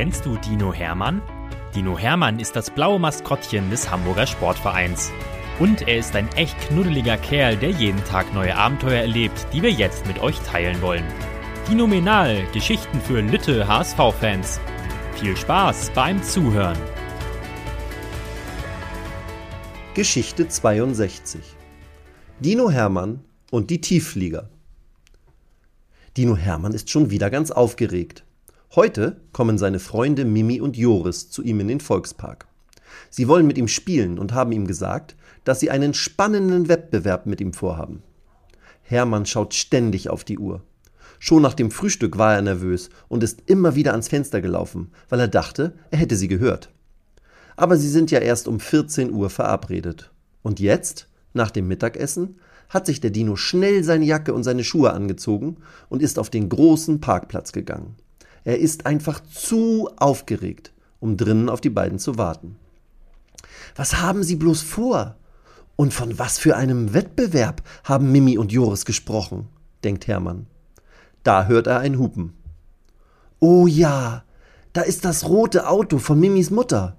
Kennst du Dino Hermann? Dino Hermann ist das blaue Maskottchen des Hamburger Sportvereins. Und er ist ein echt knuddeliger Kerl, der jeden Tag neue Abenteuer erlebt, die wir jetzt mit euch teilen wollen. Phänomenal, Geschichten für Lütte HSV-Fans. Viel Spaß beim Zuhören. Geschichte 62 Dino Hermann und die Tiefflieger Dino Hermann ist schon wieder ganz aufgeregt. Heute kommen seine Freunde Mimi und Joris zu ihm in den Volkspark. Sie wollen mit ihm spielen und haben ihm gesagt, dass sie einen spannenden Wettbewerb mit ihm vorhaben. Hermann schaut ständig auf die Uhr. Schon nach dem Frühstück war er nervös und ist immer wieder ans Fenster gelaufen, weil er dachte, er hätte sie gehört. Aber sie sind ja erst um 14 Uhr verabredet. Und jetzt, nach dem Mittagessen, hat sich der Dino schnell seine Jacke und seine Schuhe angezogen und ist auf den großen Parkplatz gegangen. Er ist einfach zu aufgeregt, um drinnen auf die beiden zu warten. Was haben Sie bloß vor? Und von was für einem Wettbewerb haben Mimi und Joris gesprochen? denkt Hermann. Da hört er ein Hupen. Oh ja, da ist das rote Auto von Mimis Mutter.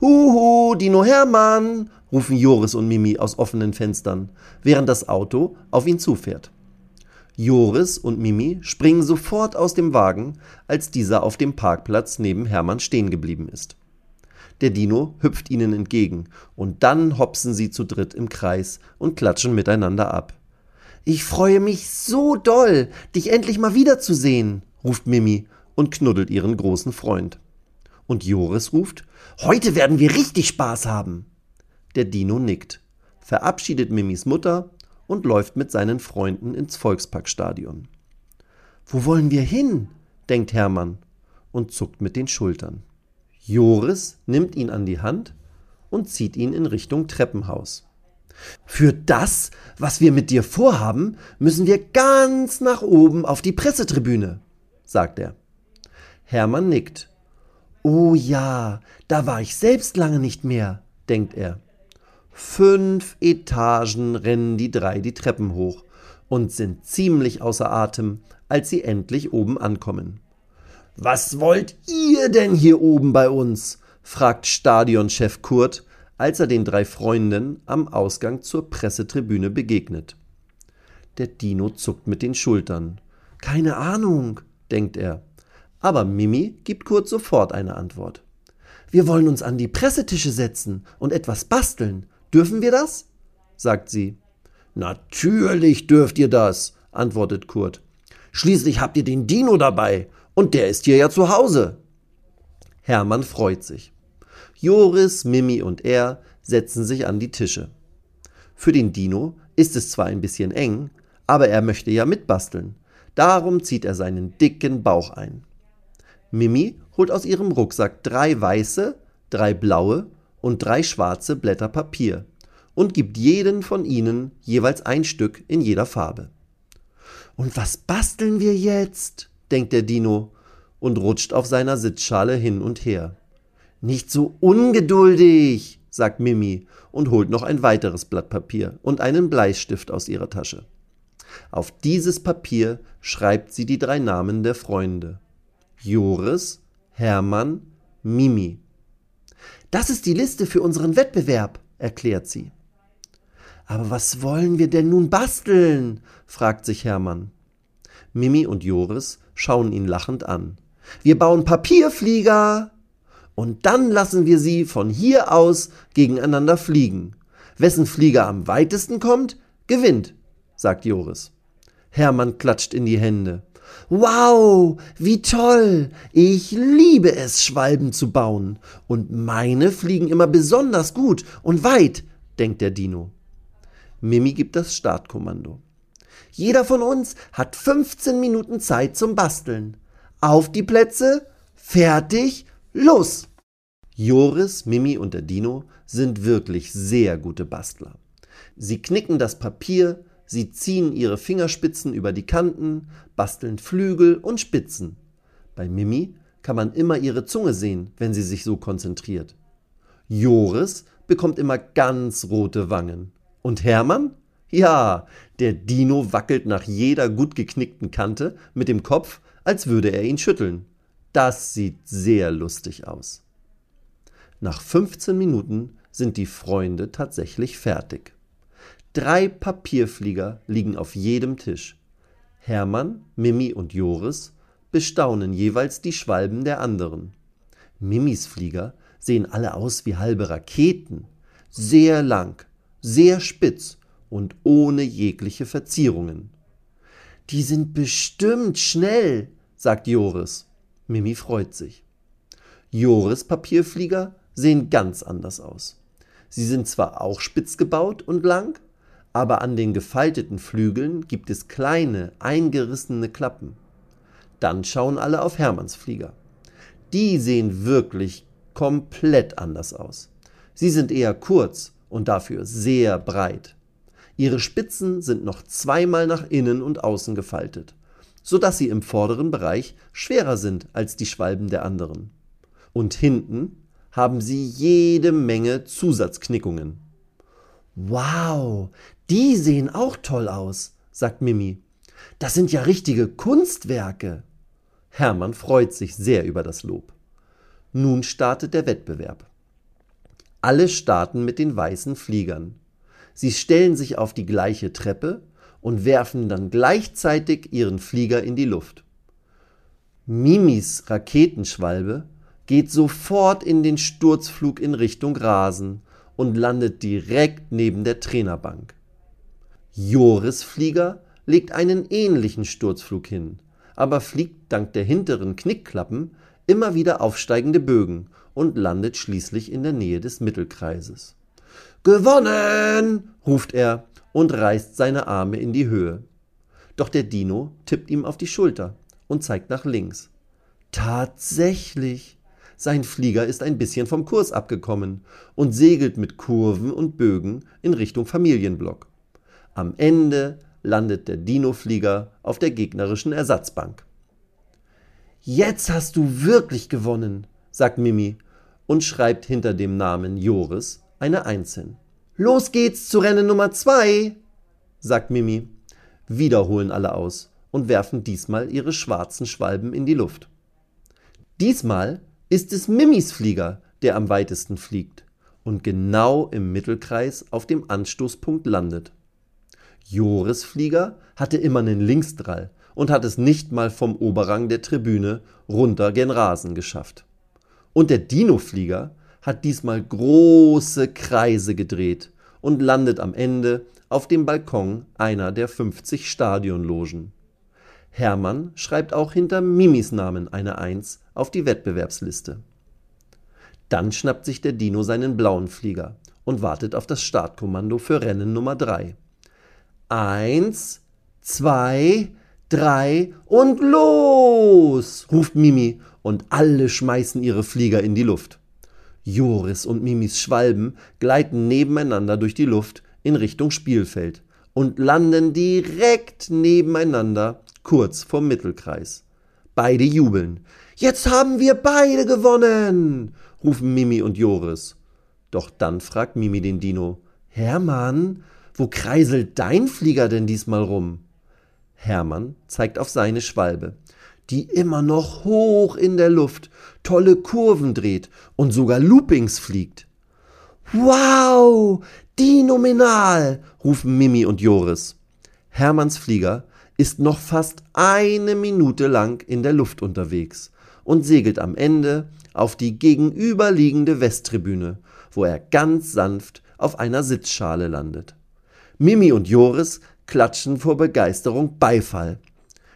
Huhu, Dino Hermann, rufen Joris und Mimi aus offenen Fenstern, während das Auto auf ihn zufährt. Joris und Mimi springen sofort aus dem Wagen, als dieser auf dem Parkplatz neben Hermann stehen geblieben ist. Der Dino hüpft ihnen entgegen, und dann hopsen sie zu dritt im Kreis und klatschen miteinander ab. Ich freue mich so doll, dich endlich mal wiederzusehen, ruft Mimi und knuddelt ihren großen Freund. Und Joris ruft, heute werden wir richtig Spaß haben. Der Dino nickt, verabschiedet Mimis Mutter und läuft mit seinen Freunden ins Volksparkstadion. Wo wollen wir hin? denkt Hermann und zuckt mit den Schultern. Joris nimmt ihn an die Hand und zieht ihn in Richtung Treppenhaus. Für das, was wir mit dir vorhaben, müssen wir ganz nach oben auf die Pressetribüne, sagt er. Hermann nickt. Oh ja, da war ich selbst lange nicht mehr, denkt er. Fünf Etagen rennen die drei die Treppen hoch und sind ziemlich außer Atem, als sie endlich oben ankommen. Was wollt ihr denn hier oben bei uns? fragt Stadionchef Kurt, als er den drei Freunden am Ausgang zur Pressetribüne begegnet. Der Dino zuckt mit den Schultern. Keine Ahnung, denkt er. Aber Mimi gibt Kurt sofort eine Antwort. Wir wollen uns an die Pressetische setzen und etwas basteln Dürfen wir das? sagt sie. Natürlich dürft ihr das, antwortet Kurt. Schließlich habt ihr den Dino dabei, und der ist hier ja zu Hause. Hermann freut sich. Joris, Mimi und er setzen sich an die Tische. Für den Dino ist es zwar ein bisschen eng, aber er möchte ja mitbasteln. Darum zieht er seinen dicken Bauch ein. Mimi holt aus ihrem Rucksack drei weiße, drei blaue und drei schwarze Blätter Papier und gibt jeden von ihnen jeweils ein Stück in jeder Farbe. Und was basteln wir jetzt? denkt der Dino und rutscht auf seiner Sitzschale hin und her. Nicht so ungeduldig, sagt Mimi und holt noch ein weiteres Blatt Papier und einen Bleistift aus ihrer Tasche. Auf dieses Papier schreibt sie die drei Namen der Freunde. Joris, Hermann, Mimi. Das ist die Liste für unseren Wettbewerb, erklärt sie. Aber was wollen wir denn nun basteln? fragt sich Hermann. Mimi und Joris schauen ihn lachend an. Wir bauen Papierflieger. Und dann lassen wir sie von hier aus gegeneinander fliegen. Wessen Flieger am weitesten kommt, gewinnt, sagt Joris. Hermann klatscht in die Hände. Wow, wie toll! Ich liebe es, Schwalben zu bauen. Und meine fliegen immer besonders gut und weit, denkt der Dino. Mimi gibt das Startkommando. Jeder von uns hat 15 Minuten Zeit zum Basteln. Auf die Plätze, fertig, los! Joris, Mimi und der Dino sind wirklich sehr gute Bastler. Sie knicken das Papier, Sie ziehen ihre Fingerspitzen über die Kanten, basteln Flügel und Spitzen. Bei Mimi kann man immer ihre Zunge sehen, wenn sie sich so konzentriert. Joris bekommt immer ganz rote Wangen. Und Hermann? Ja, der Dino wackelt nach jeder gut geknickten Kante mit dem Kopf, als würde er ihn schütteln. Das sieht sehr lustig aus. Nach 15 Minuten sind die Freunde tatsächlich fertig. Drei Papierflieger liegen auf jedem Tisch. Hermann, Mimi und Joris bestaunen jeweils die Schwalben der anderen. Mimis Flieger sehen alle aus wie halbe Raketen, sehr lang, sehr spitz und ohne jegliche Verzierungen. Die sind bestimmt schnell, sagt Joris. Mimi freut sich. Joris Papierflieger sehen ganz anders aus. Sie sind zwar auch spitz gebaut und lang, aber an den gefalteten Flügeln gibt es kleine, eingerissene Klappen. Dann schauen alle auf Hermanns Flieger. Die sehen wirklich komplett anders aus. Sie sind eher kurz und dafür sehr breit. Ihre Spitzen sind noch zweimal nach innen und außen gefaltet, so dass sie im vorderen Bereich schwerer sind als die Schwalben der anderen. Und hinten haben sie jede Menge Zusatzknickungen. Wow, die sehen auch toll aus, sagt Mimi. Das sind ja richtige Kunstwerke. Hermann freut sich sehr über das Lob. Nun startet der Wettbewerb. Alle starten mit den weißen Fliegern. Sie stellen sich auf die gleiche Treppe und werfen dann gleichzeitig ihren Flieger in die Luft. Mimis Raketenschwalbe geht sofort in den Sturzflug in Richtung Rasen und landet direkt neben der Trainerbank. Joris Flieger legt einen ähnlichen Sturzflug hin, aber fliegt dank der hinteren Knickklappen immer wieder aufsteigende Bögen und landet schließlich in der Nähe des Mittelkreises. Gewonnen! ruft er und reißt seine Arme in die Höhe. Doch der Dino tippt ihm auf die Schulter und zeigt nach links. Tatsächlich! Sein Flieger ist ein bisschen vom Kurs abgekommen und segelt mit Kurven und Bögen in Richtung Familienblock. Am Ende landet der Dino-Flieger auf der gegnerischen Ersatzbank. Jetzt hast du wirklich gewonnen, sagt Mimi und schreibt hinter dem Namen Joris eine Eins. Los geht's zu Rennen Nummer zwei, sagt Mimi. Wiederholen alle aus und werfen diesmal ihre schwarzen Schwalben in die Luft. Diesmal ist es Mimis Flieger, der am weitesten fliegt und genau im Mittelkreis auf dem Anstoßpunkt landet. Joris Flieger hatte immer einen Linksdrall und hat es nicht mal vom Oberrang der Tribüne runter gen Rasen geschafft. Und der Dino-Flieger hat diesmal große Kreise gedreht und landet am Ende auf dem Balkon einer der 50 Stadionlogen. Hermann schreibt auch hinter Mimis Namen eine Eins auf die Wettbewerbsliste. Dann schnappt sich der Dino seinen blauen Flieger und wartet auf das Startkommando für Rennen Nummer 3. Eins, zwei, drei und los! ruft Mimi und alle schmeißen ihre Flieger in die Luft. Joris und Mimis Schwalben gleiten nebeneinander durch die Luft in Richtung Spielfeld und landen direkt nebeneinander kurz vorm Mittelkreis. Beide jubeln. Jetzt haben wir beide gewonnen, rufen Mimi und Joris. Doch dann fragt Mimi den Dino, Hermann, wo kreiselt dein Flieger denn diesmal rum? Hermann zeigt auf seine Schwalbe, die immer noch hoch in der Luft tolle Kurven dreht und sogar Loopings fliegt. Wow, die nominal, rufen Mimi und Joris. Hermanns Flieger ist noch fast eine Minute lang in der Luft unterwegs und segelt am Ende auf die gegenüberliegende Westtribüne, wo er ganz sanft auf einer Sitzschale landet. Mimi und Joris klatschen vor Begeisterung Beifall.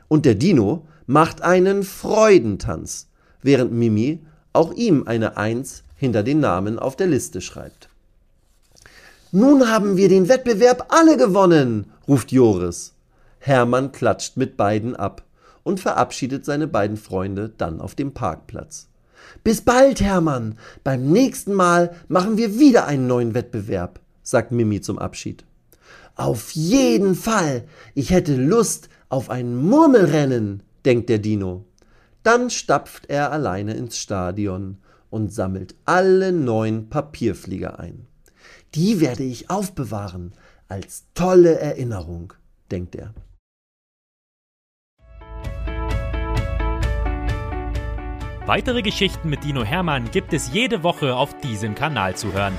Und der Dino macht einen Freudentanz, während Mimi auch ihm eine Eins hinter den Namen auf der Liste schreibt. Nun haben wir den Wettbewerb alle gewonnen, ruft Joris. Hermann klatscht mit beiden ab und verabschiedet seine beiden Freunde dann auf dem Parkplatz. Bis bald, Hermann. Beim nächsten Mal machen wir wieder einen neuen Wettbewerb, sagt Mimi zum Abschied. Auf jeden Fall. Ich hätte Lust auf ein Murmelrennen, denkt der Dino. Dann stapft er alleine ins Stadion und sammelt alle neun Papierflieger ein. Die werde ich aufbewahren als tolle Erinnerung, denkt er. Weitere Geschichten mit Dino Hermann gibt es jede Woche auf diesem Kanal zu hören.